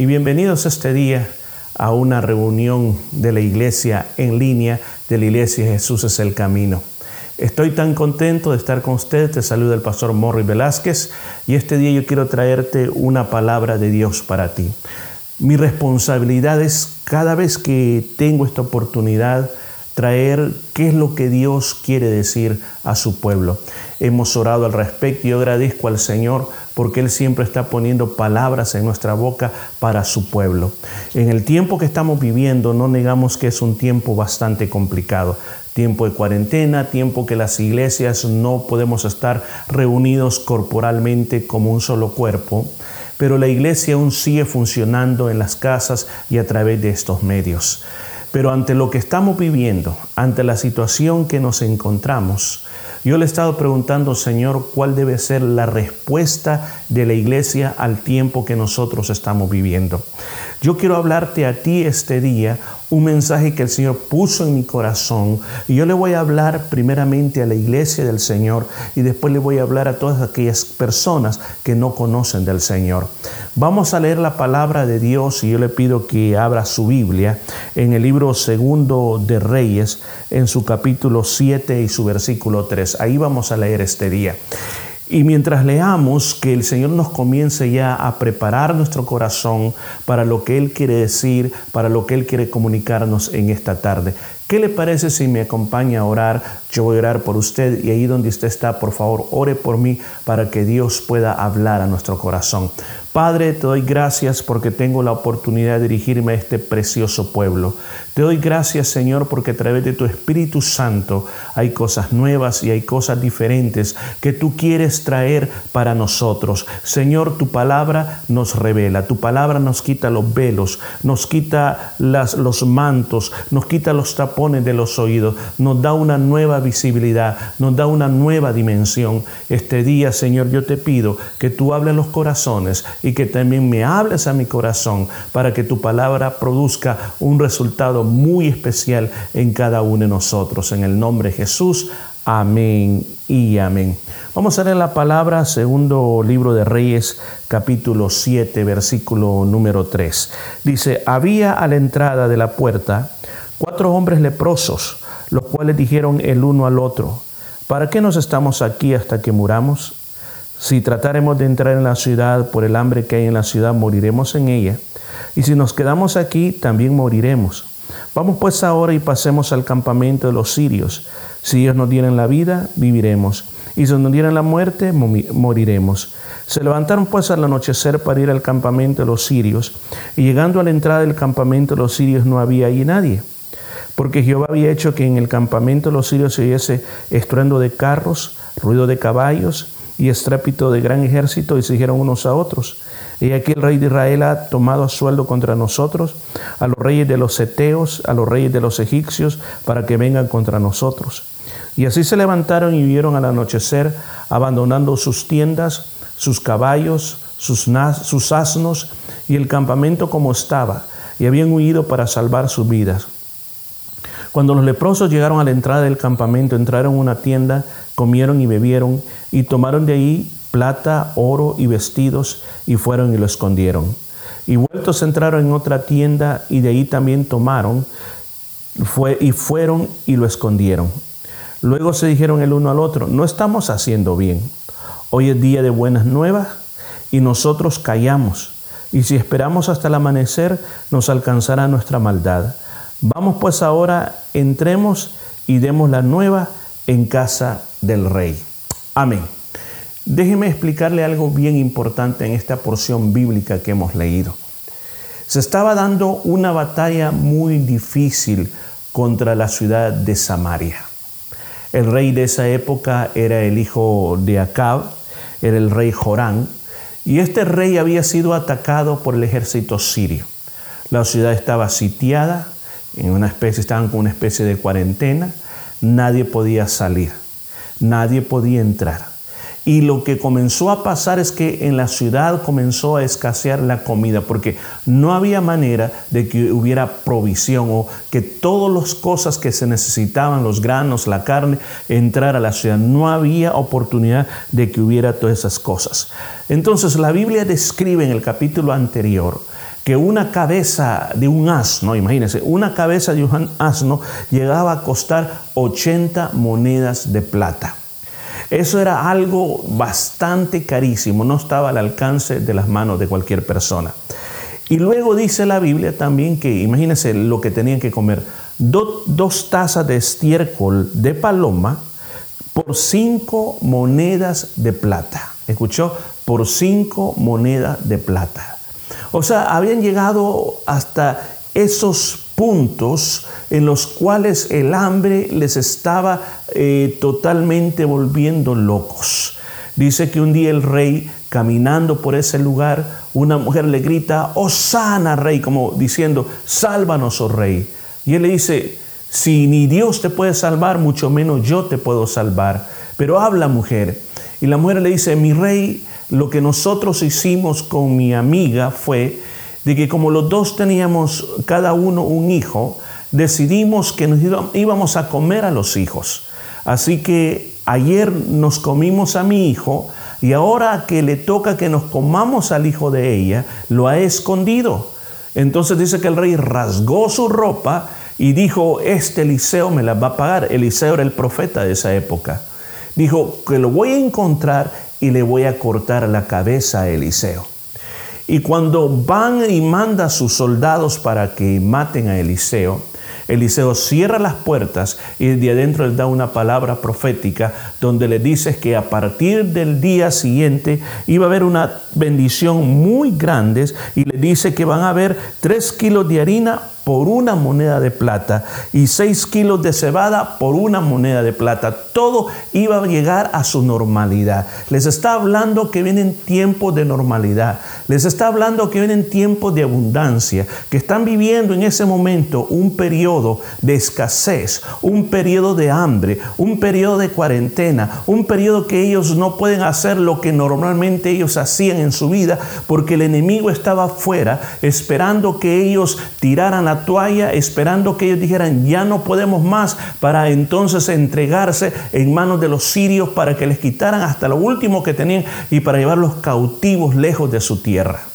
y bienvenidos este día a una reunión de la iglesia en línea de la iglesia Jesús es el camino. Estoy tan contento de estar con usted. Te saluda el pastor Morri Velázquez y este día yo quiero traerte una palabra de Dios para ti. Mi responsabilidad es cada vez que tengo esta oportunidad traer qué es lo que Dios quiere decir a su pueblo. Hemos orado al respecto y yo agradezco al Señor porque Él siempre está poniendo palabras en nuestra boca para su pueblo. En el tiempo que estamos viviendo no negamos que es un tiempo bastante complicado. Tiempo de cuarentena, tiempo que las iglesias no podemos estar reunidos corporalmente como un solo cuerpo pero la iglesia aún sigue funcionando en las casas y a través de estos medios. Pero ante lo que estamos viviendo, ante la situación que nos encontramos, yo le he estado preguntando, Señor, cuál debe ser la respuesta de la iglesia al tiempo que nosotros estamos viviendo. Yo quiero hablarte a ti este día un mensaje que el Señor puso en mi corazón y yo le voy a hablar primeramente a la iglesia del Señor y después le voy a hablar a todas aquellas personas que no conocen del Señor. Vamos a leer la palabra de Dios y yo le pido que abra su Biblia en el libro segundo de Reyes en su capítulo 7 y su versículo 3. Ahí vamos a leer este día. Y mientras leamos, que el Señor nos comience ya a preparar nuestro corazón para lo que Él quiere decir, para lo que Él quiere comunicarnos en esta tarde. ¿Qué le parece si me acompaña a orar? Yo voy a orar por usted y ahí donde usted está, por favor, ore por mí para que Dios pueda hablar a nuestro corazón. Padre, te doy gracias porque tengo la oportunidad de dirigirme a este precioso pueblo. Te doy gracias, Señor, porque a través de tu Espíritu Santo hay cosas nuevas y hay cosas diferentes que tú quieres traer para nosotros. Señor, tu palabra nos revela, tu palabra nos quita los velos, nos quita los mantos, nos quita los tapones de los oídos, nos da una nueva visibilidad, nos da una nueva dimensión. Este día, Señor, yo te pido que tú hables los corazones y que también me hables a mi corazón para que tu palabra produzca un resultado muy especial en cada uno de nosotros. En el nombre de Jesús, amén y amén. Vamos a leer la palabra, segundo libro de Reyes, capítulo 7, versículo número 3. Dice, había a la entrada de la puerta cuatro hombres leprosos, los cuales dijeron el uno al otro, ¿para qué nos estamos aquí hasta que muramos? Si trataremos de entrar en la ciudad por el hambre que hay en la ciudad, moriremos en ella. Y si nos quedamos aquí, también moriremos. Vamos pues ahora y pasemos al campamento de los sirios. Si ellos nos dieran la vida, viviremos. Y si nos dieran la muerte, moriremos. Se levantaron pues al anochecer para ir al campamento de los sirios. Y llegando a la entrada del campamento de los sirios no había allí nadie porque Jehová había hecho que en el campamento de los sirios se oyese estruendo de carros, ruido de caballos y estrépito de gran ejército, y se dijeron unos a otros. Y aquí el rey de Israel ha tomado a sueldo contra nosotros, a los reyes de los seteos, a los reyes de los egipcios, para que vengan contra nosotros. Y así se levantaron y vieron al anochecer, abandonando sus tiendas, sus caballos, sus, sus asnos y el campamento como estaba, y habían huido para salvar sus vidas. Cuando los leprosos llegaron a la entrada del campamento, entraron en una tienda, comieron y bebieron, y tomaron de ahí plata, oro y vestidos, y fueron y lo escondieron. Y vueltos entraron en otra tienda, y de ahí también tomaron, fue, y fueron y lo escondieron. Luego se dijeron el uno al otro, no estamos haciendo bien. Hoy es día de buenas nuevas, y nosotros callamos. Y si esperamos hasta el amanecer, nos alcanzará nuestra maldad. Vamos pues ahora, entremos y demos la nueva en casa del rey. Amén. Déjeme explicarle algo bien importante en esta porción bíblica que hemos leído. Se estaba dando una batalla muy difícil contra la ciudad de Samaria. El rey de esa época era el hijo de Acab, era el rey Jorán, y este rey había sido atacado por el ejército sirio. La ciudad estaba sitiada, en una especie, estaban con una especie de cuarentena, nadie podía salir, nadie podía entrar. Y lo que comenzó a pasar es que en la ciudad comenzó a escasear la comida, porque no había manera de que hubiera provisión o que todas las cosas que se necesitaban, los granos, la carne, entrar a la ciudad. No había oportunidad de que hubiera todas esas cosas. Entonces la Biblia describe en el capítulo anterior que una cabeza de un asno, imagínense, una cabeza de un asno llegaba a costar 80 monedas de plata. Eso era algo bastante carísimo, no estaba al alcance de las manos de cualquier persona. Y luego dice la Biblia también que, imagínense lo que tenían que comer, dos tazas de estiércol de paloma por cinco monedas de plata. ¿Escuchó? Por cinco monedas de plata. O sea, habían llegado hasta esos puntos en los cuales el hambre les estaba eh, totalmente volviendo locos. Dice que un día el rey, caminando por ese lugar, una mujer le grita, oh sana rey, como diciendo, sálvanos, oh rey. Y él le dice, si ni Dios te puede salvar, mucho menos yo te puedo salvar. Pero habla mujer. Y la mujer le dice, mi rey, lo que nosotros hicimos con mi amiga fue de que como los dos teníamos cada uno un hijo, decidimos que nos íbamos a comer a los hijos. Así que ayer nos comimos a mi hijo y ahora que le toca que nos comamos al hijo de ella, lo ha escondido. Entonces dice que el rey rasgó su ropa y dijo, este Eliseo me la va a pagar. Eliseo era el profeta de esa época. Dijo que lo voy a encontrar y le voy a cortar la cabeza a Eliseo. Y cuando van y manda a sus soldados para que maten a Eliseo, Eliseo cierra las puertas y de adentro le da una palabra profética donde le dice que a partir del día siguiente iba a haber una bendición muy grande y le dice que van a haber tres kilos de harina por una moneda de plata y seis kilos de cebada por una moneda de plata. Todo iba a llegar a su normalidad. Les está hablando que vienen tiempos de normalidad. Les está hablando que vienen tiempos de abundancia, que están viviendo en ese momento un periodo de escasez, un periodo de hambre, un periodo de cuarentena, un periodo que ellos no pueden hacer lo que normalmente ellos hacían en su vida porque el enemigo estaba afuera esperando que ellos tiraran toalla esperando que ellos dijeran, ya no podemos más, para entonces entregarse en manos de los sirios para que les quitaran hasta lo último que tenían y para llevarlos cautivos lejos de su tierra.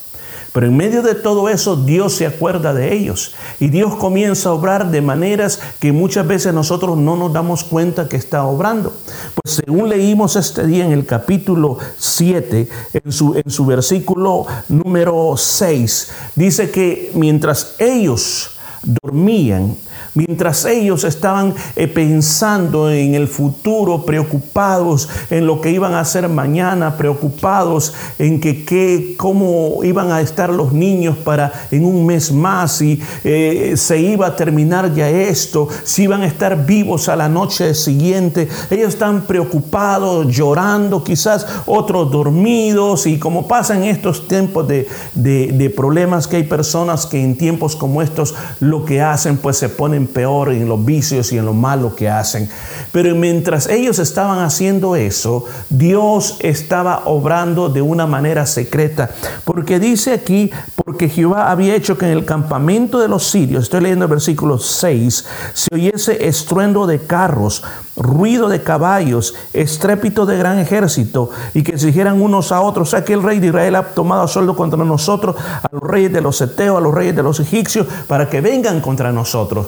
Pero en medio de todo eso Dios se acuerda de ellos y Dios comienza a obrar de maneras que muchas veces nosotros no nos damos cuenta que está obrando. Pues según leímos este día en el capítulo 7, en su, en su versículo número 6, dice que mientras ellos dormían, mientras ellos estaban eh, pensando en el futuro, preocupados en lo que iban a hacer mañana, preocupados en que, cómo iban a estar los niños para en un mes más y eh, se iba a terminar ya esto, si iban a estar vivos a la noche siguiente. Ellos están preocupados, llorando, quizás otros dormidos y como pasa en estos tiempos de, de problemas que hay personas que en tiempos como estos lo que hacen pues se ponen peor en los vicios y en lo malo que hacen. Pero mientras ellos estaban haciendo eso, Dios estaba obrando de una manera secreta. Porque dice aquí, porque Jehová había hecho que en el campamento de los sirios, estoy leyendo el versículo 6, se oyese estruendo de carros, ruido de caballos, estrépito de gran ejército, y que se dijeran unos a otros, o sea que el rey de Israel ha tomado a sueldo contra nosotros, a los reyes de los eteos, a los reyes de los egipcios, para que vengan contra nosotros.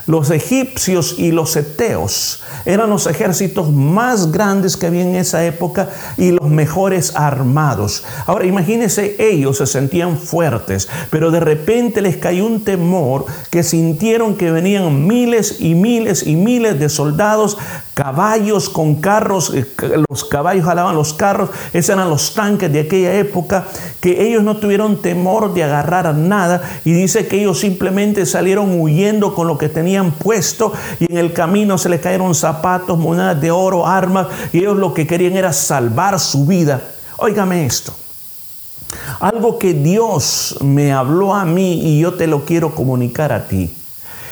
Los egipcios y los eteos eran los ejércitos más grandes que había en esa época y los mejores armados. Ahora imagínense, ellos se sentían fuertes, pero de repente les cayó un temor que sintieron que venían miles y miles y miles de soldados caballos con carros, eh, los caballos jalaban los carros, esos eran los tanques de aquella época, que ellos no tuvieron temor de agarrar nada y dice que ellos simplemente salieron huyendo con lo que tenían puesto y en el camino se les cayeron zapatos, monedas de oro, armas y ellos lo que querían era salvar su vida. Óigame esto. Algo que Dios me habló a mí y yo te lo quiero comunicar a ti.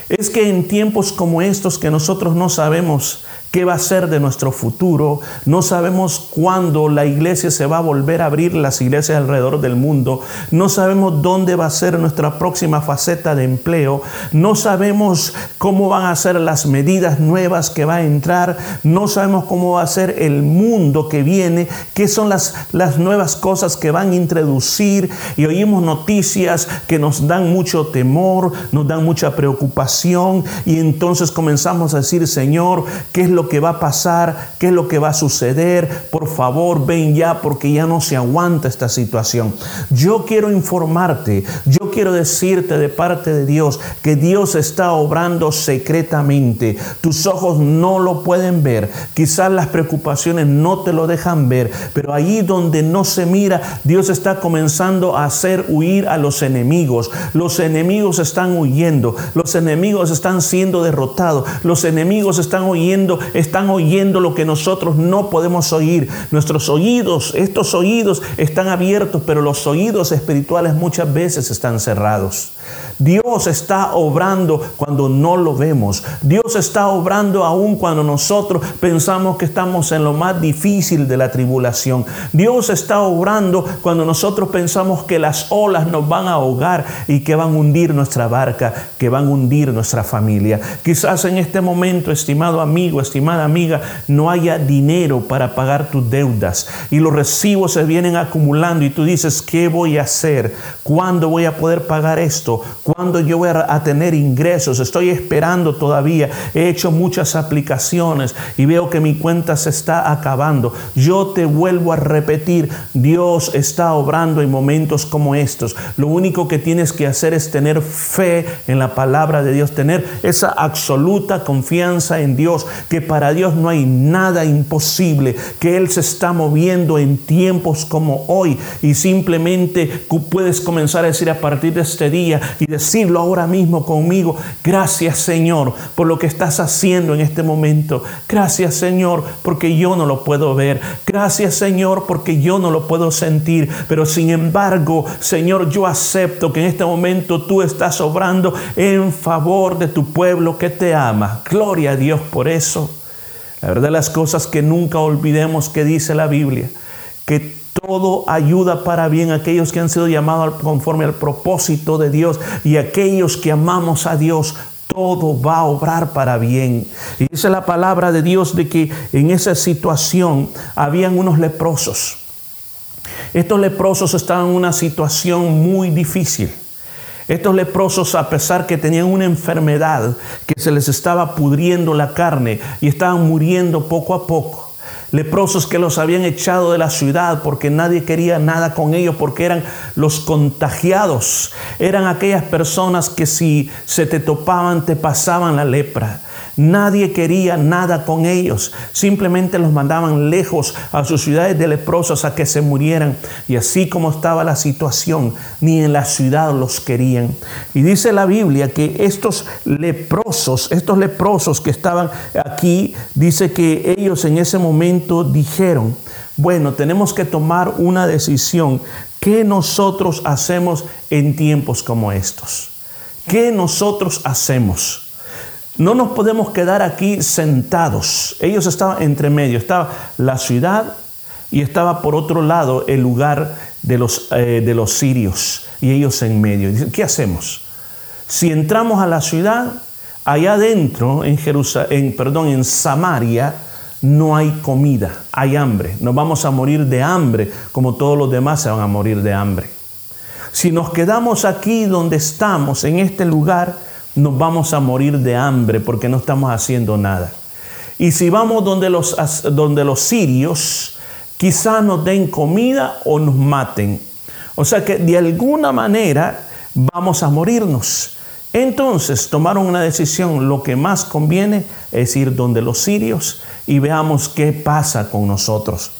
Es que en tiempos como estos que nosotros no sabemos qué va a ser de nuestro futuro, no sabemos cuándo la iglesia se va a volver a abrir, las iglesias alrededor del mundo, no sabemos dónde va a ser nuestra próxima faceta de empleo, no sabemos cómo van a ser las medidas nuevas que va a entrar, no sabemos cómo va a ser el mundo que viene, qué son las, las nuevas cosas que van a introducir. Y oímos noticias que nos dan mucho temor, nos dan mucha preocupación. Y entonces comenzamos a decir, Señor, ¿qué es lo que va a pasar? ¿Qué es lo que va a suceder? Por favor, ven ya porque ya no se aguanta esta situación. Yo quiero informarte, yo quiero decirte de parte de Dios que Dios está obrando secretamente. Tus ojos no lo pueden ver. Quizás las preocupaciones no te lo dejan ver, pero allí donde no se mira, Dios está comenzando a hacer huir a los enemigos. Los enemigos están huyendo, los enemigos están siendo derrotados, los enemigos están oyendo, están oyendo lo que nosotros no podemos oír. Nuestros oídos, estos oídos están abiertos, pero los oídos espirituales muchas veces están cerrados. Dios está obrando cuando no lo vemos. Dios está obrando aún cuando nosotros pensamos que estamos en lo más difícil de la tribulación. Dios está obrando cuando nosotros pensamos que las olas nos van a ahogar y que van a hundir nuestra barca, que van a hundir nuestra familia. Quizás en este momento, estimado amigo, estimada amiga, no haya dinero para pagar tus deudas y los recibos se vienen acumulando y tú dices, ¿qué voy a hacer? ¿Cuándo voy a poder pagar esto? ¿Cuándo yo voy a tener ingresos? Estoy esperando todavía. He hecho muchas aplicaciones y veo que mi cuenta se está acabando. Yo te vuelvo a repetir, Dios está obrando en momentos como estos. Lo único que tienes que hacer es tener fe en la palabra de Dios, tener esa absoluta confianza en Dios, que para Dios no hay nada imposible, que Él se está moviendo en tiempos como hoy y simplemente puedes comenzar a decir a partir de este día y decirlo ahora mismo conmigo. Gracias Señor por lo que estás haciendo en este momento. Gracias Señor porque yo no lo puedo ver. Gracias Señor porque yo no lo puedo sentir. Pero sin embargo, Señor, yo acepto que en este momento tú estás obrando en favor de tu pueblo que te ama. Gloria a Dios por eso. La verdad las cosas que nunca olvidemos que dice la Biblia. Que todo ayuda para bien aquellos que han sido llamados conforme al propósito de Dios y aquellos que amamos a Dios. Todo va a obrar para bien. Y dice la palabra de Dios de que en esa situación habían unos leprosos. Estos leprosos estaban en una situación muy difícil. Estos leprosos, a pesar que tenían una enfermedad que se les estaba pudriendo la carne y estaban muriendo poco a poco, leprosos que los habían echado de la ciudad porque nadie quería nada con ellos, porque eran los contagiados, eran aquellas personas que si se te topaban te pasaban la lepra. Nadie quería nada con ellos. Simplemente los mandaban lejos a sus ciudades de leprosos a que se murieran. Y así como estaba la situación, ni en la ciudad los querían. Y dice la Biblia que estos leprosos, estos leprosos que estaban aquí, dice que ellos en ese momento dijeron, bueno, tenemos que tomar una decisión. ¿Qué nosotros hacemos en tiempos como estos? ¿Qué nosotros hacemos? No nos podemos quedar aquí sentados. Ellos estaban entre medio. Estaba la ciudad y estaba por otro lado el lugar de los, eh, de los sirios. Y ellos en medio. ¿qué hacemos? Si entramos a la ciudad, allá adentro, en, Jerusalén, perdón, en Samaria, no hay comida, hay hambre. Nos vamos a morir de hambre, como todos los demás se van a morir de hambre. Si nos quedamos aquí donde estamos, en este lugar, nos vamos a morir de hambre porque no estamos haciendo nada. Y si vamos donde los, donde los sirios, quizás nos den comida o nos maten. O sea que de alguna manera vamos a morirnos. Entonces tomaron una decisión, lo que más conviene es ir donde los sirios y veamos qué pasa con nosotros.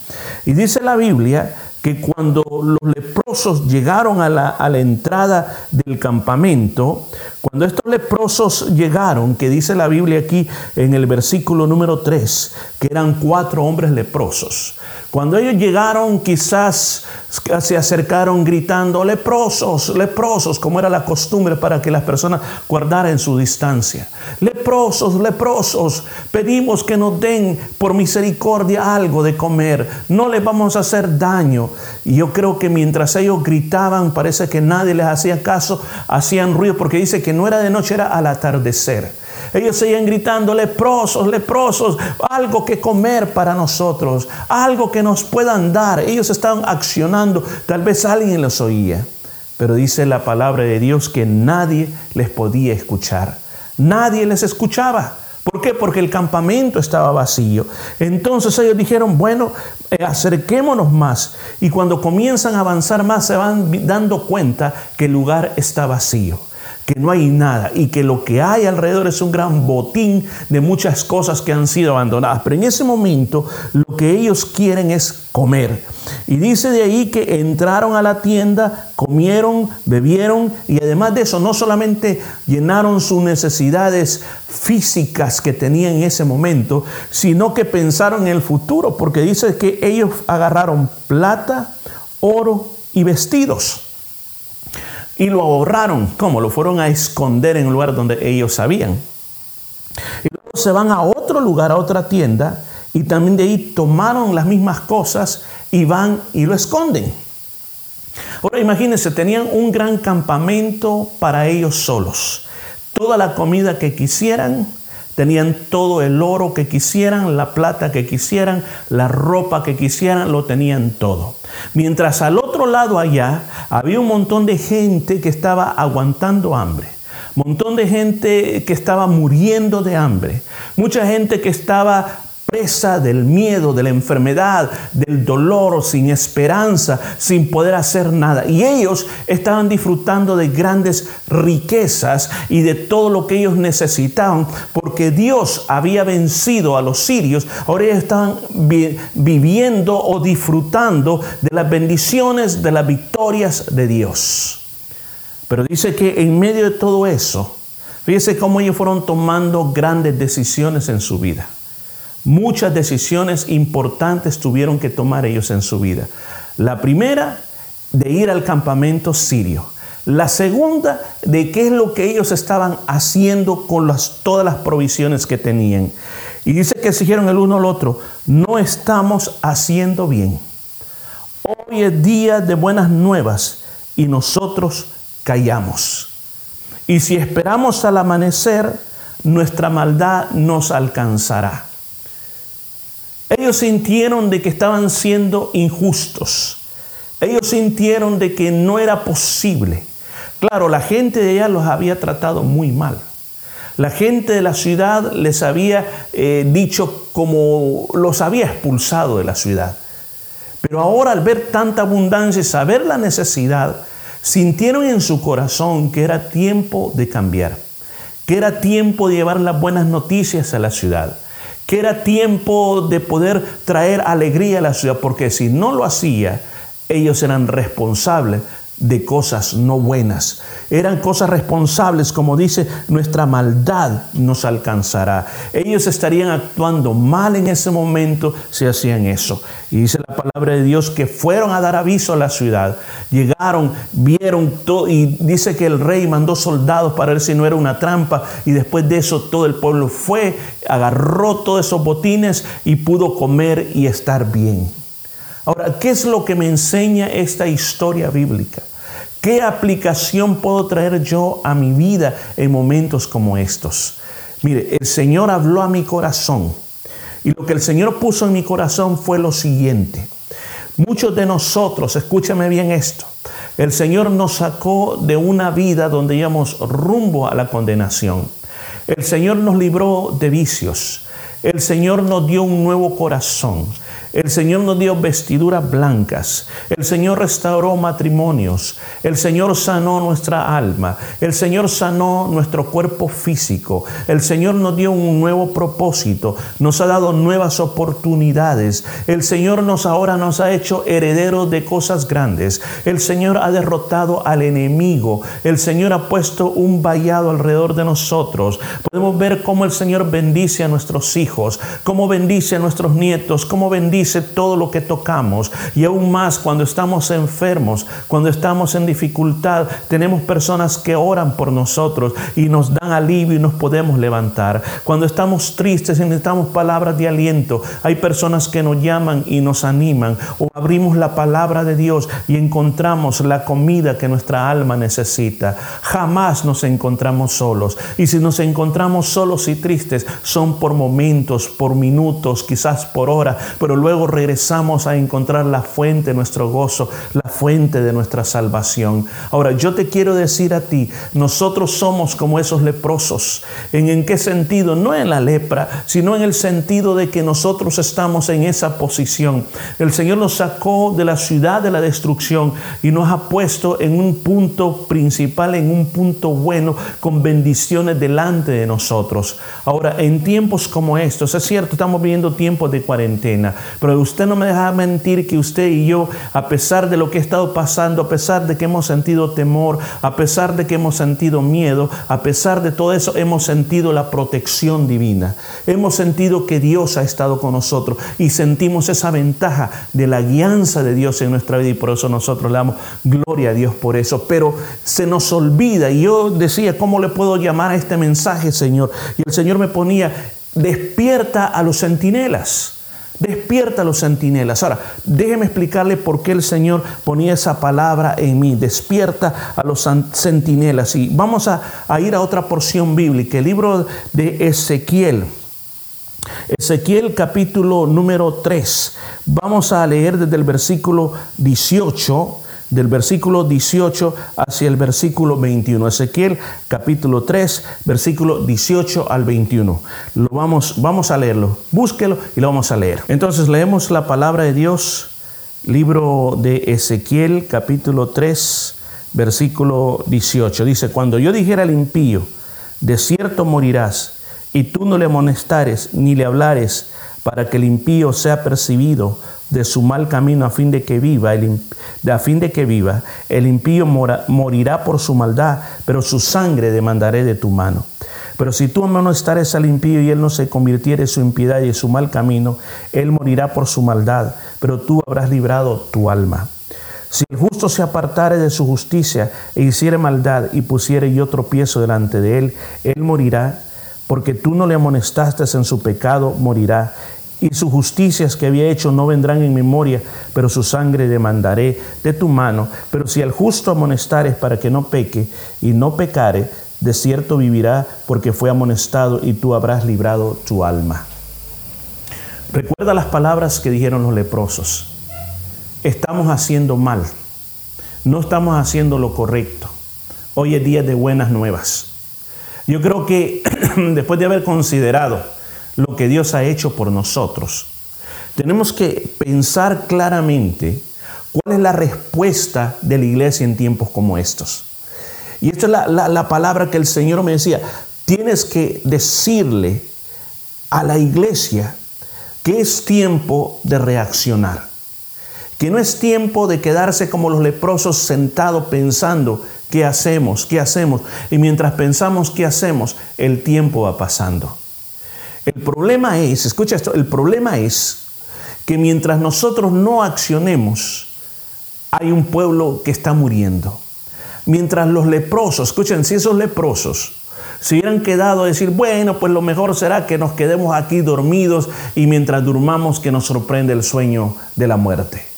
Y dice la Biblia que cuando los leprosos llegaron a la, a la entrada del campamento, Cuando estos leprosos llegaron, que dice la Biblia aquí en el versículo número 3, que eran cuatro hombres leprosos, cuando ellos llegaron quizás se acercaron gritando, leprosos, leprosos, como era la costumbre para que las personas guardaran su distancia. Leprosos, leprosos, pedimos que nos den por misericordia algo de comer, no les vamos a hacer daño. Y yo creo que mientras ellos gritaban, parece que nadie les hacía caso, hacían ruido, porque dice que no era de noche, era al atardecer. Ellos seguían gritando, leprosos, leprosos, algo que comer para nosotros, algo que nos puedan dar. Ellos estaban accionando, tal vez alguien los oía. Pero dice la palabra de Dios que nadie les podía escuchar. Nadie les escuchaba. ¿Por qué? Porque el campamento estaba vacío. Entonces ellos dijeron, bueno, eh, acerquémonos más. Y cuando comienzan a avanzar más, se van dando cuenta que el lugar está vacío que no hay nada y que lo que hay alrededor es un gran botín de muchas cosas que han sido abandonadas. Pero en ese momento lo que ellos quieren es comer. Y dice de ahí que entraron a la tienda, comieron, bebieron y además de eso no solamente llenaron sus necesidades físicas que tenían en ese momento, sino que pensaron en el futuro, porque dice que ellos agarraron plata, oro y vestidos y lo ahorraron. ¿Cómo? Lo fueron a esconder en un lugar donde ellos sabían. Y luego se van a otro lugar, a otra tienda, y también de ahí tomaron las mismas cosas y van y lo esconden. Ahora imagínense, tenían un gran campamento para ellos solos. Toda la comida que quisieran, tenían todo el oro que quisieran, la plata que quisieran, la ropa que quisieran, lo tenían todo. Mientras al otro lado allá había un montón de gente que estaba aguantando hambre. Montón de gente que estaba muriendo de hambre. Mucha gente que estaba presa del miedo, de la enfermedad, del dolor, sin esperanza, sin poder hacer nada. Y ellos estaban disfrutando de grandes riquezas y de todo lo que ellos necesitaban, porque Dios había vencido a los sirios. Ahora ellos estaban viviendo o disfrutando de las bendiciones, de las victorias de Dios. Pero dice que en medio de todo eso, fíjese cómo ellos fueron tomando grandes decisiones en su vida. Muchas decisiones importantes tuvieron que tomar ellos en su vida. La primera, de ir al campamento sirio. La segunda, de qué es lo que ellos estaban haciendo con todas las provisiones que tenían. Y dice que se dijeron el uno al otro, no estamos haciendo bien. Hoy es día de buenas nuevas y nosotros callamos. Y si esperamos al amanecer, nuestra maldad nos alcanzará. Ellos sintieron de que estaban siendo injustos. Ellos sintieron de que no era posible. Claro, la gente de allá los había tratado muy mal. La gente de la ciudad les había eh, dicho como los había expulsado de la ciudad. Pero ahora al ver tanta abundancia y saber la necesidad, sintieron en su corazón que era tiempo de cambiar, que era tiempo de llevar las buenas noticias a la ciudad que era tiempo de poder traer alegría a la ciudad, porque si no lo hacía, ellos eran responsables de cosas no buenas. Eran cosas responsables, como dice, nuestra maldad nos alcanzará. Ellos estarían actuando mal en ese momento si hacían eso. Y dice la palabra de Dios que fueron a dar aviso a la ciudad. Llegaron, vieron todo y dice que el rey mandó soldados para ver si no era una trampa. Y después de eso todo el pueblo fue, agarró todos esos botines y pudo comer y estar bien. Ahora, ¿qué es lo que me enseña esta historia bíblica? ¿Qué aplicación puedo traer yo a mi vida en momentos como estos? Mire, el Señor habló a mi corazón y lo que el Señor puso en mi corazón fue lo siguiente. Muchos de nosotros, escúchame bien esto, el Señor nos sacó de una vida donde íbamos rumbo a la condenación. El Señor nos libró de vicios. El Señor nos dio un nuevo corazón. El Señor nos dio vestiduras blancas. El Señor restauró matrimonios. El Señor sanó nuestra alma. El Señor sanó nuestro cuerpo físico. El Señor nos dio un nuevo propósito. Nos ha dado nuevas oportunidades. El Señor nos ahora nos ha hecho herederos de cosas grandes. El Señor ha derrotado al enemigo. El Señor ha puesto un vallado alrededor de nosotros. Podemos ver cómo el Señor bendice a nuestros hijos, cómo bendice a nuestros nietos, cómo bendice dice todo lo que tocamos y aún más cuando estamos enfermos, cuando estamos en dificultad, tenemos personas que oran por nosotros y nos dan alivio y nos podemos levantar. Cuando estamos tristes y necesitamos palabras de aliento, hay personas que nos llaman y nos animan o abrimos la palabra de Dios y encontramos la comida que nuestra alma necesita. Jamás nos encontramos solos y si nos encontramos solos y tristes son por momentos, por minutos, quizás por hora, pero luego luego regresamos a encontrar la fuente de nuestro gozo, la fuente de nuestra salvación. Ahora, yo te quiero decir a ti, nosotros somos como esos leprosos. ¿En, en qué sentido? No en la lepra, sino en el sentido de que nosotros estamos en esa posición. El Señor nos sacó de la ciudad de la destrucción y nos ha puesto en un punto principal, en un punto bueno, con bendiciones delante de nosotros. Ahora, en tiempos como estos, es cierto, estamos viviendo tiempos de cuarentena, pero usted no me deja mentir que usted y yo, a pesar de lo que ha estado pasando, a pesar de que hemos sentido temor, a pesar de que hemos sentido miedo, a pesar de todo eso, hemos sentido la protección divina. Hemos sentido que Dios ha estado con nosotros y sentimos esa ventaja de la guianza de Dios en nuestra vida y por eso nosotros le damos gloria a Dios por eso. Pero se nos olvida y yo decía, ¿cómo le puedo llamar a este mensaje, Señor? Y el Señor me ponía, despierta a los centinelas. Despierta a los centinelas. Ahora, déjeme explicarle por qué el Señor ponía esa palabra en mí. Despierta a los centinelas. Y vamos a, a ir a otra porción bíblica, el libro de Ezequiel. Ezequiel capítulo número 3. Vamos a leer desde el versículo 18 del versículo 18 hacia el versículo 21. Ezequiel capítulo 3, versículo 18 al 21. Lo vamos, vamos a leerlo. Búsquelo y lo vamos a leer. Entonces leemos la palabra de Dios, libro de Ezequiel capítulo 3, versículo 18. Dice, cuando yo dijera al impío, de cierto morirás, y tú no le amonestares ni le hablares, para que el impío sea percibido de su mal camino a fin de que viva, el, a fin de que viva, el impío morirá por su maldad, pero su sangre demandaré de tu mano. Pero si tú amonestares al impío y él no se convirtiere en su impiedad y en su mal camino, él morirá por su maldad, pero tú habrás librado tu alma. Si el justo se apartare de su justicia e hiciere maldad y pusiere yo tropiezo delante de él, él morirá, porque tú no le amonestaste en su pecado, morirá y sus justicias que había hecho no vendrán en memoria, pero su sangre demandaré de tu mano. Pero si al justo amonestares para que no peque y no pecare, de cierto vivirá porque fue amonestado y tú habrás librado tu alma. Recuerda las palabras que dijeron los leprosos. Estamos haciendo mal, no estamos haciendo lo correcto. Hoy es día de buenas nuevas. Yo creo que después de haber considerado lo que Dios ha hecho por nosotros. Tenemos que pensar claramente cuál es la respuesta de la iglesia en tiempos como estos. Y esta es la, palabra que el Señor me decía. Tienes que decirle a la iglesia que es tiempo de reaccionar. Que no es tiempo de quedarse como los leprosos sentados pensando qué hacemos, qué hacemos. Y mientras pensamos qué hacemos, el tiempo va pasando. El problema es, escucha esto, el problema es que mientras nosotros no accionemos, hay un pueblo que está muriendo. Mientras los leprosos, escuchen, si esos leprosos se hubieran quedado a decir, bueno, pues lo mejor será que nos quedemos aquí dormidos y mientras durmamos que nos sorprende el sueño de la muerte.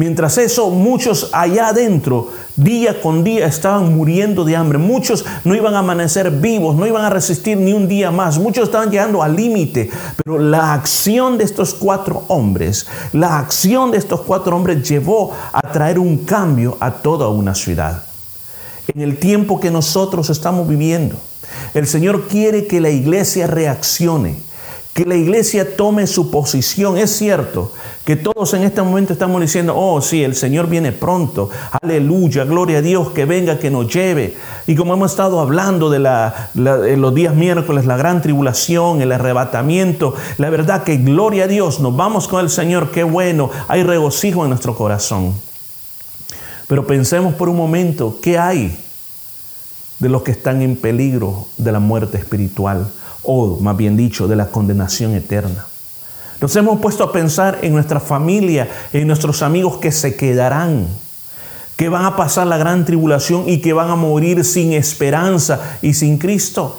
Mientras eso, muchos allá adentro, día con día, estaban muriendo de hambre. Muchos no iban a amanecer vivos, no iban a resistir ni un día más. Muchos estaban llegando al límite. Pero la acción de estos cuatro hombres, la acción de estos cuatro hombres llevó a traer un cambio a toda una ciudad. En el tiempo que nosotros estamos viviendo, el Señor quiere que la iglesia reaccione que la iglesia tome su posición. Es cierto que todos en este momento estamos diciendo, oh sí, el Señor viene pronto, aleluya, gloria a Dios, que venga, que nos lleve. Y como hemos estado hablando de los días miércoles, la gran tribulación, el arrebatamiento, la verdad que gloria a Dios, nos vamos con el Señor, qué bueno, hay regocijo en nuestro corazón. Pero pensemos por un momento, ¿qué hay de los que están en peligro de la muerte espiritual? O más bien dicho, de la condenación eterna. Nos hemos puesto a pensar en nuestra familia, en nuestros amigos que se quedarán, que van a pasar la gran tribulación y que van a morir sin esperanza y sin Cristo.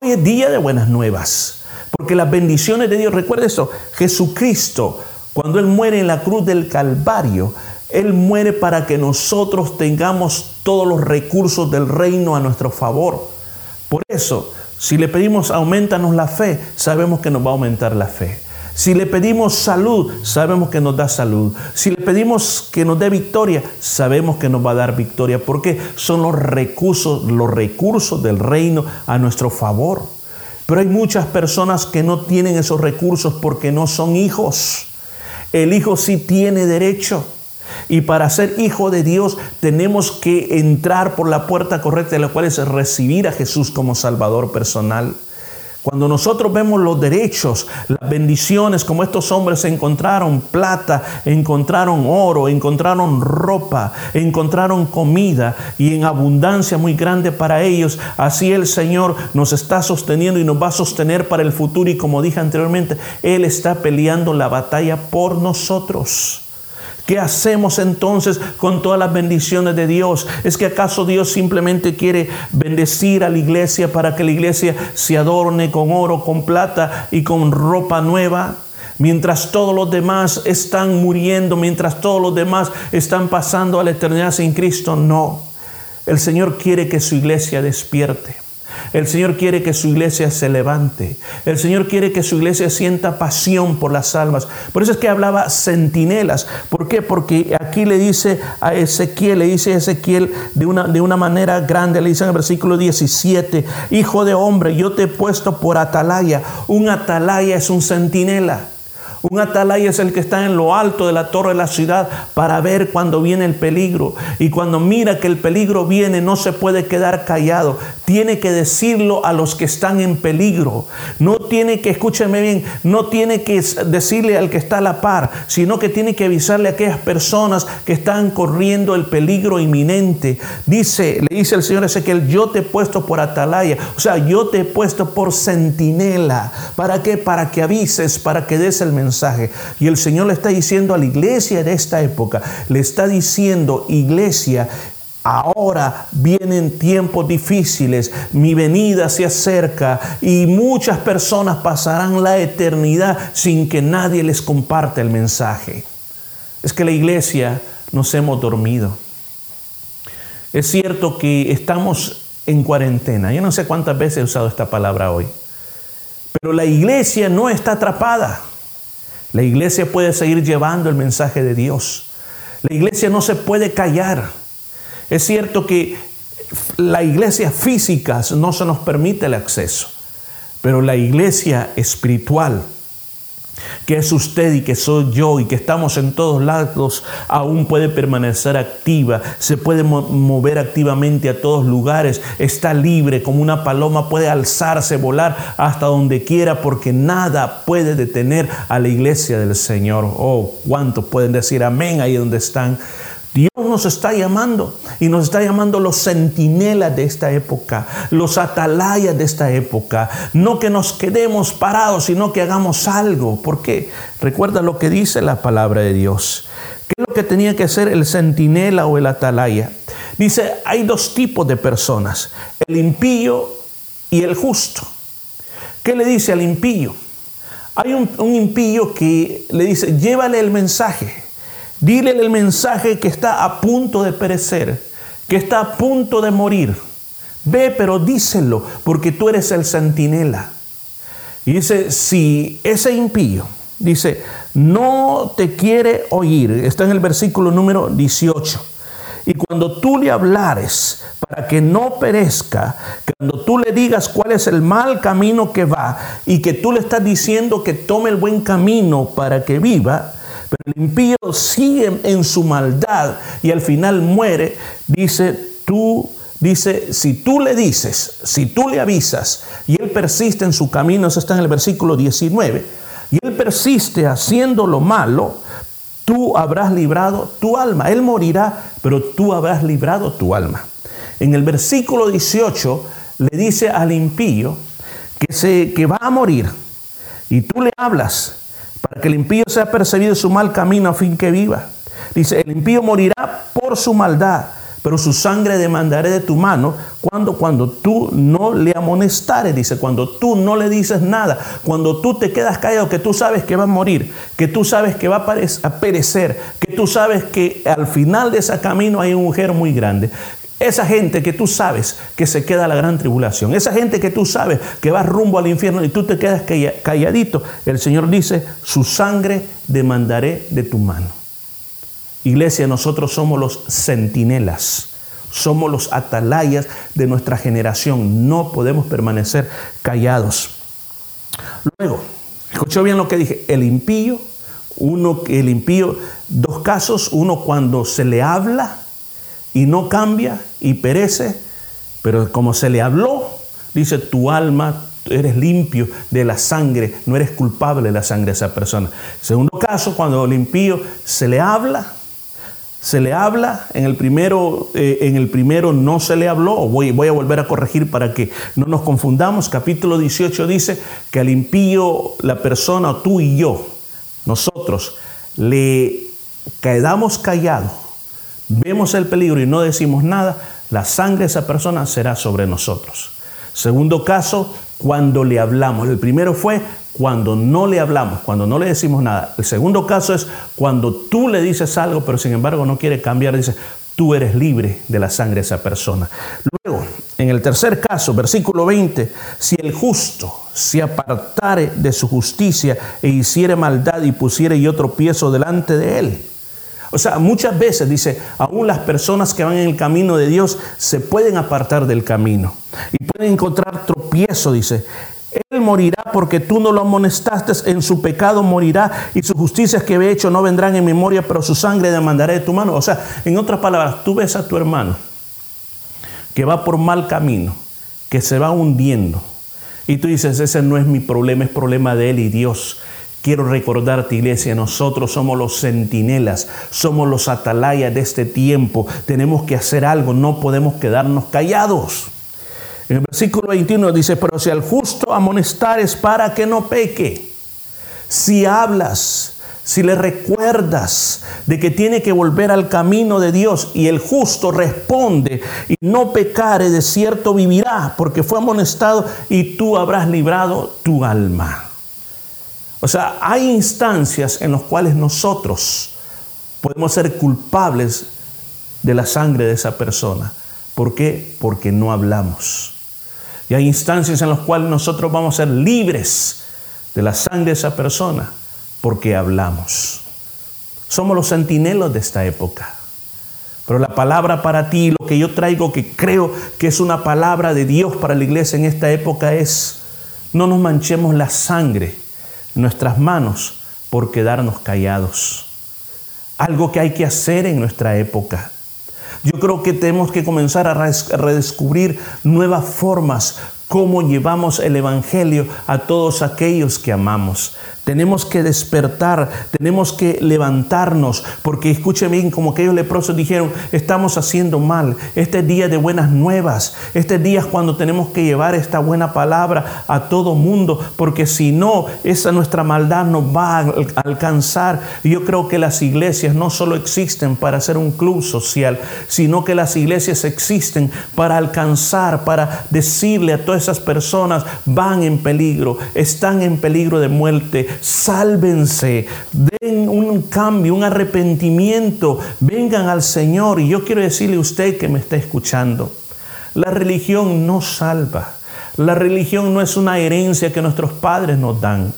Hoy es día de buenas nuevas, porque las bendiciones de Dios, recuerde esto, Jesucristo, cuando Él muere en la cruz del Calvario, él muere para que nosotros tengamos todos los recursos del reino a nuestro favor. Por eso, si le pedimos aumentanos la fe, sabemos que nos va a aumentar la fe. Si le pedimos salud, sabemos que nos da salud. Si le pedimos que nos dé victoria, sabemos que nos va a dar victoria, porque son los recursos, los recursos del reino a nuestro favor. Pero hay muchas personas que no tienen esos recursos porque no son hijos. El hijo sí tiene derecho. Y para ser hijo de Dios tenemos que entrar por la puerta correcta, la cual es recibir a Jesús como Salvador personal. Cuando nosotros vemos los derechos, las bendiciones, como estos hombres encontraron plata, encontraron oro, encontraron ropa, encontraron comida y en abundancia muy grande para ellos, así el Señor nos está sosteniendo y nos va a sostener para el futuro y como dije anteriormente, Él está peleando la batalla por nosotros. ¿Qué hacemos entonces con todas las bendiciones de Dios? ¿Es que acaso Dios simplemente quiere bendecir a la iglesia para que la iglesia se adorne con oro, con plata y con ropa nueva? Mientras todos los demás están muriendo, mientras todos los demás están pasando a la eternidad sin Cristo, no. El Señor quiere que su iglesia despierte. El Señor quiere que su iglesia se levante. El Señor quiere que su iglesia sienta pasión por las almas. Por eso es que hablaba centinelas. ¿Por qué? Porque aquí le dice a Ezequiel, le dice a Ezequiel de una, de una manera grande, le dice en el versículo 17, Hijo de hombre, yo te he puesto por atalaya. Un atalaya es un centinela. Un atalaya es el que está en lo alto de la torre de la ciudad para ver cuando viene el peligro. Y cuando mira que el peligro viene, no se puede quedar callado. Tiene que decirlo a los que están en peligro. No tiene que, escúcheme bien, no tiene que decirle al que está a la par, sino que tiene que avisarle a aquellas personas que están corriendo el peligro inminente. Dice, le dice el Señor Ezequiel, yo te he puesto por atalaya. O sea, yo te he puesto por centinela. ¿Para qué? Para que avises, para que des el mensaje y el Señor le está diciendo a la iglesia de esta época, le está diciendo, iglesia, Ahora vienen tiempos difíciles, mi venida se acerca y muchas personas pasarán la eternidad sin que nadie les comparte el mensaje. Es que la iglesia nos hemos dormido. Es cierto que estamos en cuarentena. Yo no sé cuántas veces he usado esta palabra hoy. Pero la iglesia no está atrapada. La iglesia puede seguir llevando el mensaje de Dios. La iglesia no se puede callar. Es cierto que la iglesia física no se nos permite el acceso, pero la iglesia espiritual que es usted y que soy yo y que estamos en todos lados, aún puede permanecer activa, se puede mover activamente a todos lugares, está libre como una paloma, puede alzarse, volar hasta donde quiera, porque nada puede detener a la iglesia del Señor. Oh, ¿cuántos pueden decir amén ahí donde están? Dios nos está llamando y nos está llamando los centinelas de esta época, los atalayas de esta época. No que nos quedemos parados, sino que hagamos algo. porque Recuerda lo que dice la palabra de Dios. ¿Qué es lo que tenía que ser el centinela o el atalaya? Dice, hay dos tipos de personas, el impío y el justo. ¿Qué le dice al impío? Hay un, un impío que le dice, llévale el mensaje Dile el mensaje que está a punto de perecer, que está a punto de morir. Ve, pero díselo, porque tú eres el centinela. Y dice, si ese impío, dice, no te quiere oír, está en el versículo número 18. Y cuando tú le hablares para que no perezca, Cuando tú le digas cuál es el mal camino que va y que tú le estás diciendo que tome el buen camino para que viva, pero el impío sigue en su maldad y al final muere, dice, tú Dice, si tú le dices, si tú le avisas y él persiste en su camino, eso está en el versículo 19, y él persiste haciendo lo malo, tú habrás librado tu alma. Él morirá, pero tú habrás librado tu alma. En el versículo 18 le dice al impío que, se, que va a morir y tú le hablas para que el impío sea percibido su mal camino a fin que viva. Dice, el impío morirá por su maldad pero su sangre demandaré de tu mano cuando cuando tú no le amonestares, dice, cuando tú no le dices nada, cuando tú te quedas callado, que tú sabes que va a morir, que tú sabes que va a perecer, que tú sabes que al final de ese camino hay un mujer muy grande. Esa gente que tú sabes que se queda a la gran tribulación, esa gente que tú sabes que va rumbo al infierno y tú te quedas calladito, el Señor dice, su sangre demandaré de tu mano. Iglesia, nosotros somos los centinelas, somos los atalayas de nuestra generación. No podemos permanecer callados. Luego, escuchó bien lo que dije, el impío, uno, el impío, dos casos, uno cuando se le habla y no cambia y perece, pero como se le habló, dice tu alma, eres limpio de la sangre, no eres culpable de la sangre de esa persona. Segundo caso, cuando el impío se le habla se le habla, en el primero, eh, en el primero no se le habló, voy, voy a volver a corregir para que no nos confundamos, capítulo 18 dice que al impío, la persona, tú y yo, nosotros, le quedamos callados, vemos el peligro y no decimos nada, la sangre de esa persona será sobre nosotros. Segundo caso, cuando le hablamos. El primero fue cuando no le hablamos, cuando no le decimos nada. El segundo caso es cuando tú le dices algo, pero sin embargo no quiere cambiar, dice, tú eres libre de la sangre de esa persona. Luego, en el tercer caso, versículo 20, si el justo se apartare de su justicia e hiciere maldad y pusiere yo tropiezo delante de él. O sea, muchas veces dice, aún las personas que van en el camino de Dios se pueden apartar del camino y pueden encontrar tropiezo, dice. Él morirá porque tú no lo amonestaste, en su pecado morirá y sus justicias que he hecho no vendrán en memoria, pero su sangre demandaré de tu mano. O sea, en otras palabras, tú ves a tu hermano que va por mal camino, que se va hundiendo, y tú dices, ese no es mi problema, es problema de él y Dios. Quiero recordarte, iglesia, nosotros somos los centinelas, somos los atalayas de este tiempo. Tenemos que hacer algo, no podemos quedarnos callados. En el versículo 21 dice, pero si al justo amonestares para que no peque, si hablas, si le recuerdas de que tiene que volver al camino de Dios y el justo responde y no pecare, de cierto vivirá, porque fue amonestado y tú habrás librado tu alma. O sea, hay instancias en las cuales nosotros podemos ser culpables de la sangre de esa persona. ¿Por qué? Porque no hablamos. Y hay instancias en las cuales nosotros vamos a ser libres de la sangre de esa persona porque hablamos. Somos los centinelos de esta época. Pero la palabra para ti, lo que yo traigo, que creo que es una palabra de Dios para la iglesia en esta época es, no nos manchemos la sangre nuestras manos por quedarnos callados. Algo que hay que hacer en nuestra época. Yo creo que tenemos que comenzar a redescubrir nuevas formas, cómo llevamos el Evangelio a todos aquellos que amamos. Tenemos que despertar, tenemos que levantarnos, porque escuchen bien, como aquellos leprosos dijeron, estamos haciendo mal. Este es día de buenas nuevas. Este día es cuando tenemos que llevar esta buena palabra a todo mundo, porque si no, esa nuestra maldad nos va a alcanzar. Yo creo que las iglesias no solo existen para ser un club social, sino que las iglesias existen para alcanzar, para decirle a todas esas personas, van en peligro, están en peligro de muerte sálvense, den un cambio, un arrepentimiento, vengan al Señor. Y yo quiero decirle a usted que me está escuchando, la religión no salva. La religión no es una herencia que nuestros padres nos dan.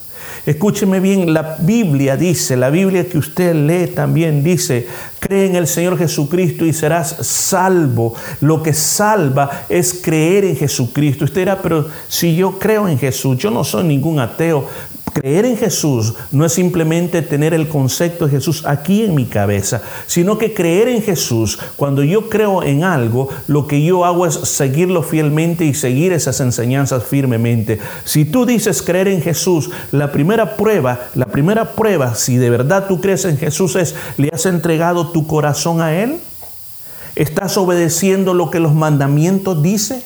Escúcheme bien, la Biblia dice, la Biblia que usted lee también dice, cree en el Señor Jesucristo y serás salvo. Lo que salva es creer en Jesucristo. Usted dirá, pero si yo creo en Jesús, yo no soy ningún ateo. Creer en Jesús no es simplemente tener el concepto de Jesús aquí en mi cabeza, sino que creer en Jesús, cuando yo creo en algo, lo que yo hago es seguirlo fielmente y seguir esas enseñanzas firmemente. Si tú dices creer en Jesús, la primera prueba, la primera prueba, si de verdad tú crees en Jesús es, ¿le has entregado tu corazón a Él? ¿Estás obedeciendo lo que los mandamientos dicen?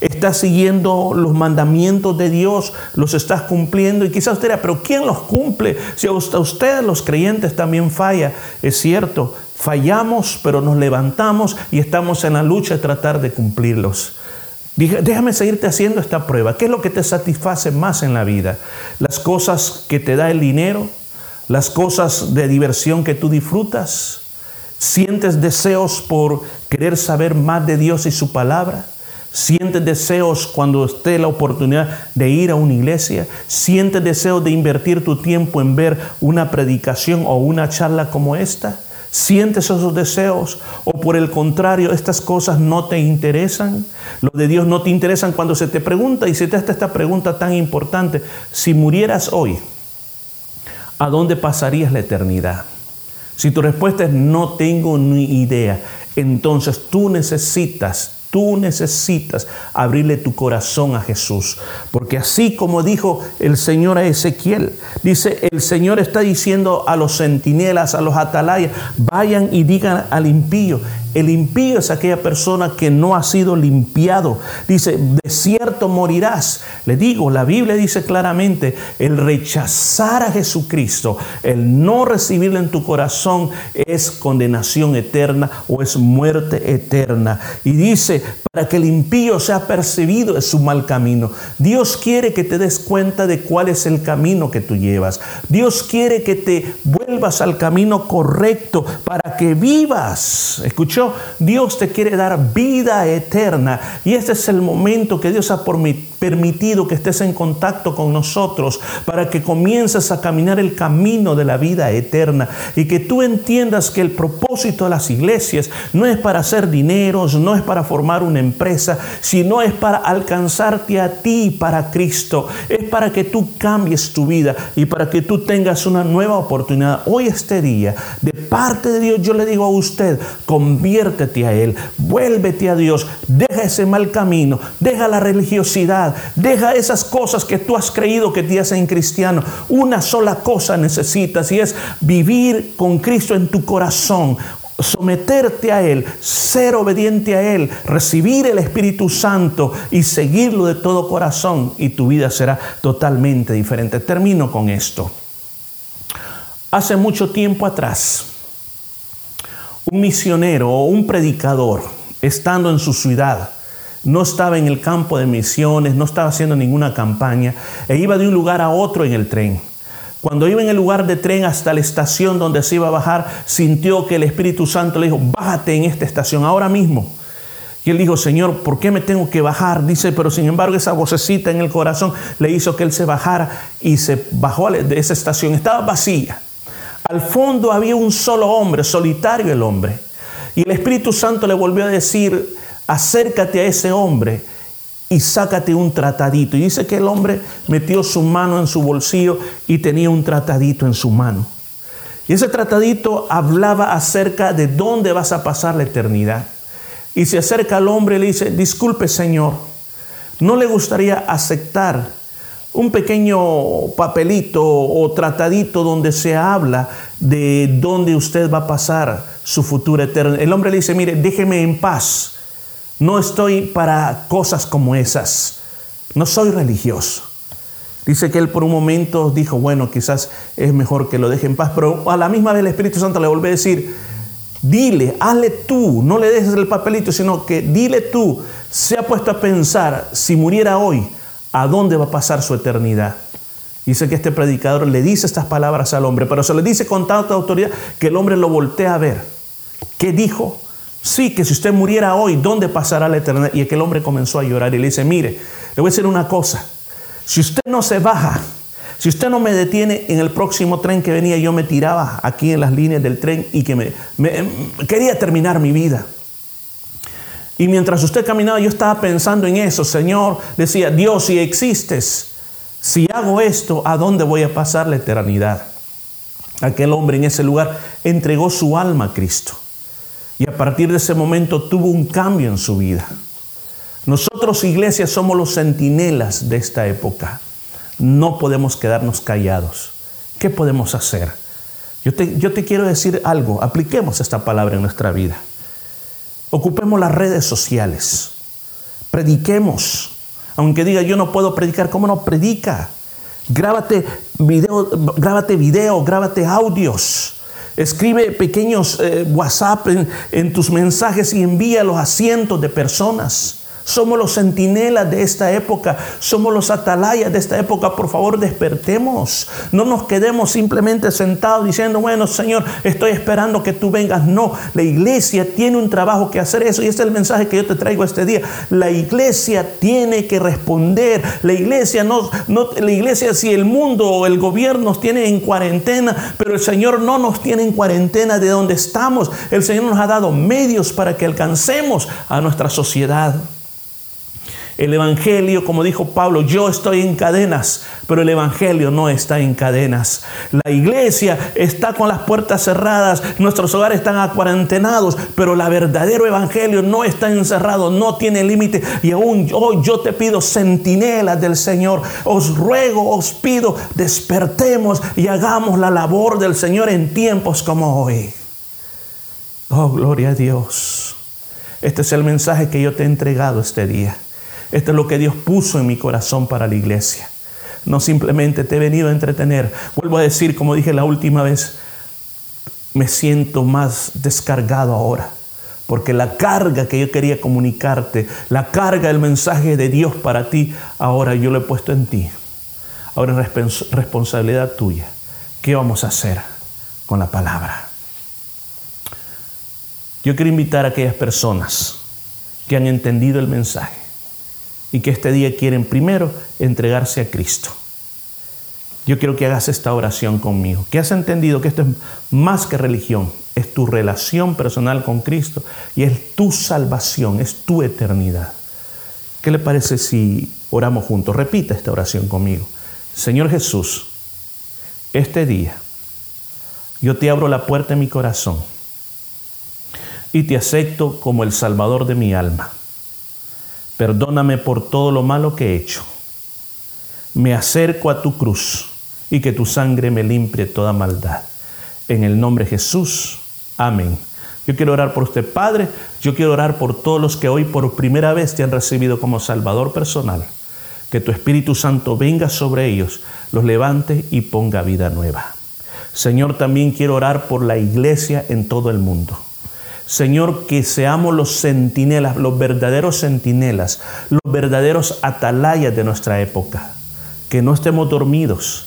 Estás siguiendo los mandamientos de Dios, los estás cumpliendo. Y quizás usted dirá, pero ¿quién los cumple? Si a ustedes los creyentes también falla, es cierto, fallamos, pero nos levantamos y estamos en la lucha de tratar de cumplirlos. Déjame seguirte haciendo esta prueba. ¿Qué es lo que te satisface más en la vida? ¿Las cosas que te da el dinero? ¿Las cosas de diversión que tú disfrutas? ¿Sientes deseos por querer saber más de Dios y su palabra? Sientes deseos cuando esté la oportunidad de ir a una iglesia. Sientes deseos de invertir tu tiempo en ver una predicación o una charla como esta. ¿Sientes esos deseos? ¿O por el contrario, estas cosas no te interesan? Lo de Dios no te interesan cuando se te pregunta y se te hace esta pregunta tan importante. Si murieras hoy, ¿a dónde pasarías la eternidad? Si tu respuesta es no tengo ni idea, entonces tú necesitas Tú necesitas abrirle tu corazón a Jesús. Porque así como dijo el Señor a Ezequiel, dice, el Señor está diciendo a los centinelas, a los atalayas, vayan y digan al impío, el impío es aquella persona que no ha sido limpiado. Dice, de cierto morirás. Le digo, la Biblia dice claramente, el rechazar a Jesucristo, el no recibirlo en tu corazón es condenación eterna o es muerte eterna. Y dice, para que el impío sea percibido de su mal camino. Dios quiere que te des cuenta de cuál es el camino que tú llevas. Dios quiere que te vuelvas al camino correcto para que vivas. ¿Escuchó? Dios te quiere dar vida eterna. Y este es el momento que Dios ha permitido que estés en contacto con nosotros para que comiences a caminar el camino de la vida eterna. Y que tú entiendas que el propósito de las iglesias no es para hacer dineros, no es para formar una empresa, sino es para alcanzarte a ti para Cristo, es para que tú cambies tu vida y para que tú tengas una nueva oportunidad. Hoy este día, de parte de Dios, yo le digo a usted, conviene a Él, vuélvete a Dios, deja ese mal camino, deja la religiosidad, deja esas cosas que tú has creído que te hacen cristiano. Una sola cosa necesitas y es vivir con Cristo en tu corazón, someterte a Él, ser obediente a Él, recibir el Espíritu Santo y seguirlo de todo corazón y tu vida será totalmente diferente. Termino con esto. Hace mucho tiempo atrás, un misionero o un predicador, estando en su ciudad, no estaba en el campo de misiones, no estaba haciendo ninguna campaña, e iba de un lugar a otro en el tren. Cuando iba en el lugar de tren hasta la estación donde se iba a bajar, sintió que el Espíritu Santo le dijo, bájate en esta estación ahora mismo. Y él dijo, Señor, ¿por qué me tengo que bajar? Dice, pero sin embargo esa vocecita en el corazón le hizo que él se bajara y se bajó de esa estación. Estaba vacía. Al fondo había un solo hombre, solitario el hombre. Y el Espíritu Santo le volvió a decir, acércate a ese hombre y sácate un tratadito. Y dice que el hombre metió su mano en su bolsillo y tenía un tratadito en su mano. Y ese tratadito hablaba acerca de dónde vas a pasar la eternidad. Y se acerca al hombre y le dice, disculpe Señor, ¿no le gustaría aceptar un pequeño papelito o tratadito donde se habla de dónde usted va a pasar su futuro eterno. El hombre le dice, mire, déjeme en paz. No estoy para cosas como esas. No soy religioso. Dice que él por un momento dijo, bueno, quizás es mejor que lo deje en paz, pero a la misma vez el Espíritu Santo le volvió a decir, dile, hazle tú, no le dejes el papelito, sino que dile tú, se ha puesto a pensar, si muriera hoy, a dónde va a pasar su eternidad. Dice que este predicador le dice estas palabras al hombre, pero se le dice con tanta autoridad que el hombre lo voltea a ver. ¿Qué dijo? Sí, que si usted muriera hoy, ¿dónde pasará la eternidad? Y aquel hombre comenzó a llorar y le dice, mire, le voy a decir una cosa. Si usted no se baja, Si usted no me detiene en el próximo tren que venía, yo me tiraba aquí en las líneas del tren y que me, quería terminar mi vida. Y mientras usted caminaba, yo estaba pensando en eso. Señor, decía, Dios, si existes, si hago esto, ¿a dónde voy a pasar la eternidad? Aquel hombre en ese lugar entregó su alma a Cristo. Y a partir de ese momento tuvo un cambio en su vida. Nosotros, iglesia, somos los centinelas de esta época. No podemos quedarnos callados. ¿Qué podemos hacer? Yo te, yo te quiero decir algo. Apliquemos esta palabra en nuestra vida. Ocupemos las redes sociales. Prediquemos. Aunque diga yo no puedo predicar, ¿cómo no predica? Grábate video, grábate video, grábate audios. Escribe pequeños eh, WhatsApp en, en tus mensajes y envíalos a cientos de personas. Somos los centinelas de esta época. Somos los atalayas de esta época. Por favor, despertemos. No nos quedemos simplemente sentados diciendo, bueno, Señor, estoy esperando que tú vengas. No, la iglesia tiene un trabajo que hacer eso. Y este es el mensaje que yo te traigo este día. La iglesia tiene que responder. La iglesia no, no la iglesia si el mundo o el gobierno nos tiene en cuarentena, pero el Señor no nos tiene en cuarentena de donde estamos. El Señor nos ha dado medios para que alcancemos a nuestra sociedad. El Evangelio, como dijo Pablo, yo estoy en cadenas, pero el Evangelio no está en cadenas. La iglesia está con las puertas cerradas, nuestros hogares están acuarentenados, pero el verdadero Evangelio no está encerrado, no tiene límite. Y aún hoy yo te pido, centinelas del Señor, os ruego, os pido, despertemos y hagamos la labor del Señor en tiempos como hoy. Oh, gloria a Dios. Este es el mensaje que yo te he entregado este día. Esto es lo que Dios puso en mi corazón para la iglesia. No simplemente te he venido a entretener. Vuelvo a decir, como dije la última vez, me siento más descargado ahora. Porque la carga que yo quería comunicarte, la carga del mensaje de Dios para ti, ahora yo lo he puesto en ti. Ahora es responsabilidad tuya. ¿Qué vamos a hacer con la palabra? Yo quiero invitar a aquellas personas que han entendido el mensaje y que este día quieren primero entregarse a Cristo. Yo quiero que hagas esta oración conmigo, que has entendido que esto es más que religión, es tu relación personal con Cristo y es tu salvación, es tu eternidad. ¿Qué le parece si oramos juntos? Repita esta oración conmigo. Señor Jesús, este día yo te abro la puerta de mi corazón y te acepto como el Salvador de mi alma. Perdóname por todo lo malo que he hecho. Me acerco a tu cruz y que tu sangre me limpie toda maldad. En el nombre de Jesús. Amén. Yo quiero orar por usted, Padre. Yo quiero orar por todos los que hoy por primera vez te han recibido como Salvador personal. Que tu Espíritu Santo venga sobre ellos, los levante y ponga vida nueva. Señor, también quiero orar por la iglesia en todo el mundo. Señor, que seamos los centinelas, los verdaderos centinelas, los verdaderos atalayas de nuestra época. Que no estemos dormidos,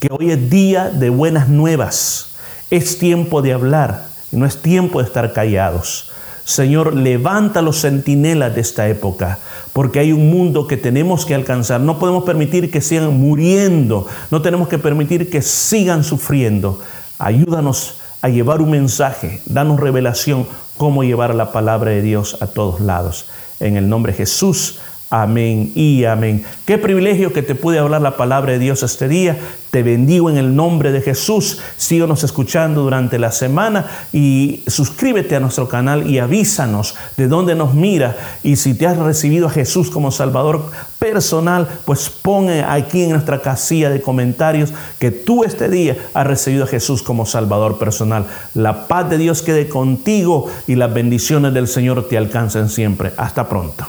que hoy es día de buenas nuevas. Es tiempo de hablar, no es tiempo de estar callados. Señor, levanta los centinelas de esta época, porque hay un mundo que tenemos que alcanzar. No podemos permitir que sigan muriendo, no tenemos que permitir que sigan sufriendo. Ayúdanos a llevar un mensaje, danos revelación cómo llevar la palabra de Dios a todos lados. En el nombre de Jesús. Amén y amén. Qué privilegio que te pude hablar la palabra de Dios este día. Te bendigo en el nombre de Jesús. Síguenos escuchando durante la semana y suscríbete a nuestro canal y avísanos de dónde nos mira. Y si te has recibido a Jesús como Salvador personal, pues pon aquí en nuestra casilla de comentarios que tú este día has recibido a Jesús como Salvador personal. La paz de Dios quede contigo y las bendiciones del Señor te alcancen siempre. Hasta pronto.